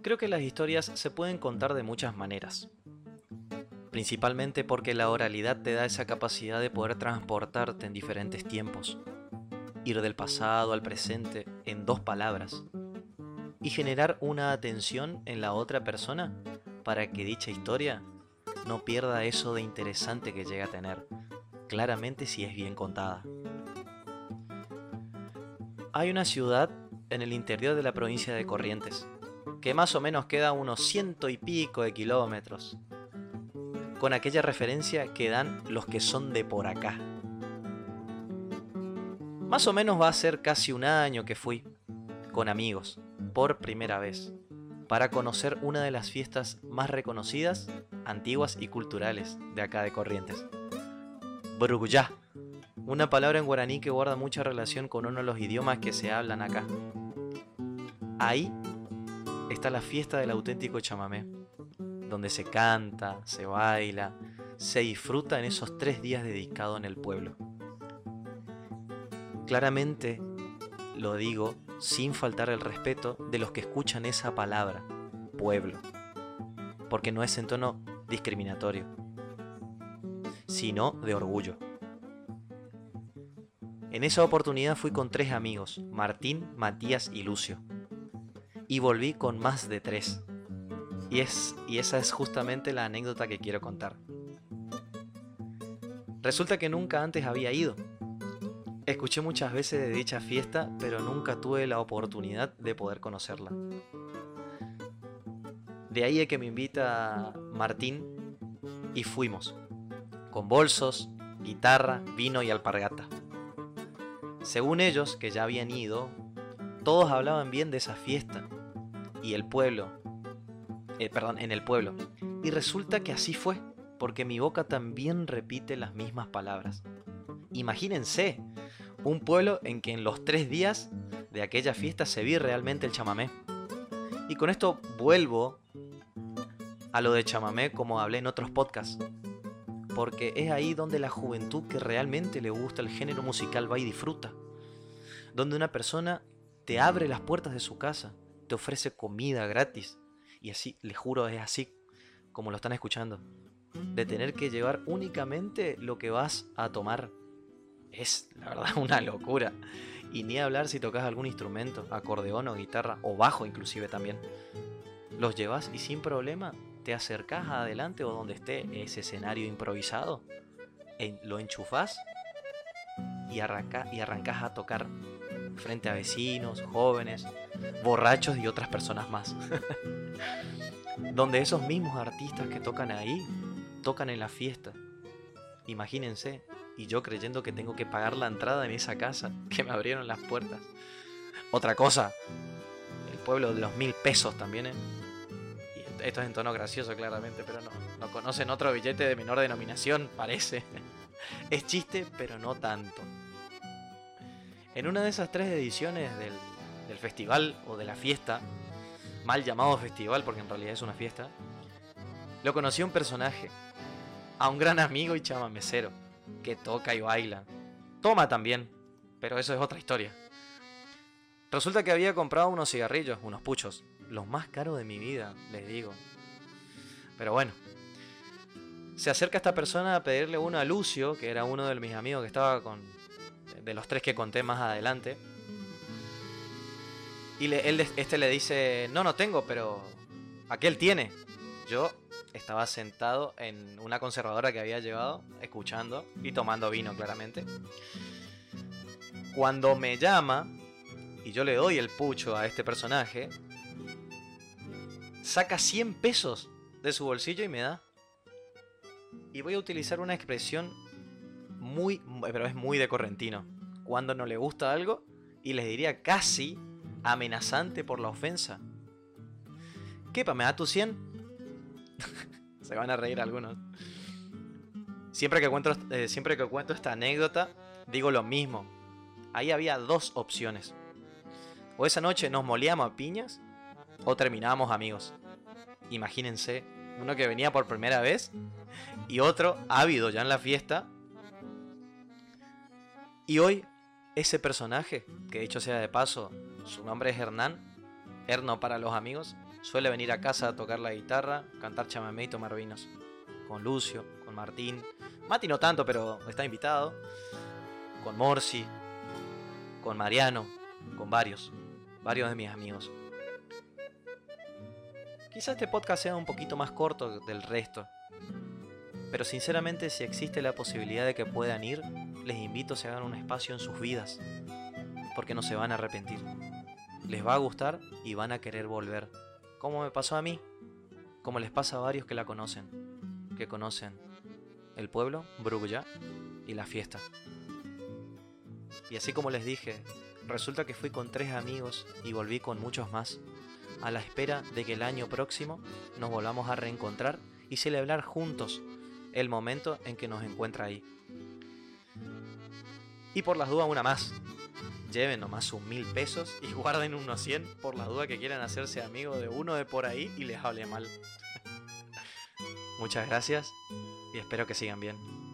Creo que las historias se pueden contar de muchas maneras, principalmente porque la oralidad te da esa capacidad de poder transportarte en diferentes tiempos, ir del pasado al presente en dos palabras, y generar una atención en la otra persona para que dicha historia no pierda eso de interesante que llega a tener, claramente si es bien contada. Hay una ciudad en el interior de la provincia de Corrientes, que más o menos queda unos ciento y pico de kilómetros, con aquella referencia que dan los que son de por acá. Más o menos va a ser casi un año que fui, con amigos, por primera vez, para conocer una de las fiestas más reconocidas, antiguas y culturales de acá de Corrientes. Bruguyá, una palabra en guaraní que guarda mucha relación con uno de los idiomas que se hablan acá. Ahí está la fiesta del auténtico chamamé, donde se canta, se baila, se disfruta en esos tres días dedicados en el pueblo. Claramente lo digo sin faltar el respeto de los que escuchan esa palabra, pueblo, porque no es en tono discriminatorio, sino de orgullo. En esa oportunidad fui con tres amigos, Martín, Matías y Lucio y volví con más de tres. Y, es, y esa es justamente la anécdota que quiero contar. Resulta que nunca antes había ido. Escuché muchas veces de dicha fiesta, pero nunca tuve la oportunidad de poder conocerla. De ahí es que me invita Martín y fuimos, con bolsos, guitarra, vino y alpargata. Según ellos, que ya habían ido, todos hablaban bien de esa fiesta y el pueblo, eh, perdón, en el pueblo. Y resulta que así fue, porque mi boca también repite las mismas palabras. Imagínense, un pueblo en que en los tres días de aquella fiesta se vi realmente el chamamé. Y con esto vuelvo a lo de chamamé como hablé en otros podcasts. Porque es ahí donde la juventud que realmente le gusta el género musical va y disfruta. Donde una persona te abre las puertas de su casa, te ofrece comida gratis. Y así, les juro, es así como lo están escuchando. De tener que llevar únicamente lo que vas a tomar. Es, la verdad, una locura. Y ni hablar si tocas algún instrumento, acordeón o guitarra, o bajo inclusive también. Los llevas y sin problema te acercas adelante o donde esté ese escenario improvisado. lo enchufas y, arranca, y arrancas a tocar frente a vecinos, jóvenes, borrachos y otras personas más. Donde esos mismos artistas que tocan ahí, tocan en la fiesta. Imagínense, y yo creyendo que tengo que pagar la entrada en esa casa, que me abrieron las puertas. Otra cosa, el pueblo de los mil pesos también, ¿eh? Y esto es en tono gracioso claramente, pero no, no conocen otro billete de menor denominación, parece. Es chiste, pero no tanto. En una de esas tres ediciones del, festival o de la fiesta, mal llamado festival porque en realidad es una fiesta, lo conocí a un personaje, a un gran amigo y chamamecero, que toca y baila. Toma también, pero eso es otra historia. Resulta que había comprado unos cigarrillos, unos puchos, los más caros de mi vida, les digo. Pero bueno, se acerca esta persona a pedirle uno a Lucio, que era uno de mis amigos que estaba con, de los tres que conté más adelante. Y él, este le dice, no, no tengo, pero aquel tiene. Yo estaba sentado en una conservadora que había llevado, escuchando y tomando vino claramente. Cuando me llama y yo le doy el pucho a este personaje, saca 100 pesos de su bolsillo y me da. Y voy a utilizar una expresión muy, pero es muy de correntino cuando no le gusta algo y les diría casi amenazante por la ofensa. ¿Qué, pa, me da tu 100? Se van a reír algunos. Siempre que, cuento, eh, siempre que cuento esta anécdota, digo lo mismo. Ahí había dos opciones. O esa noche nos molíamos a piñas o terminábamos amigos. Imagínense, uno que venía por primera vez y otro ávido ya en la fiesta. Y hoy ese personaje, que dicho sea de paso, su nombre es Hernán, Erno para los amigos suele venir a casa a tocar la guitarra, cantar chamamé y tomar vinos. Con Lucio, con Martín. Mati no tanto, pero está invitado. Con Morsi, con Mariano, con varios. Varios de mis amigos. Quizá este podcast sea un poquito más corto del resto. Pero sinceramente si existe la posibilidad de que puedan ir, les invito a que hagan un espacio en sus vidas. Porque no se van a arrepentir. Les va a gustar y van a querer volver. Como me pasó a mí. Como les pasa a varios que la conocen. Que conocen el pueblo, Brugulla y la fiesta. Y así como les dije, resulta que fui con tres amigos y volví con muchos más, a la espera de que el año próximo nos volvamos a reencontrar y celebrar juntos el momento en que nos encuentra ahí. Y por las dudas una más. Lleven nomás sus mil pesos y guarden unos 100 por las dudas que quieran hacerse amigo de uno de por ahí y les hable mal. Muchas gracias y espero que sigan bien.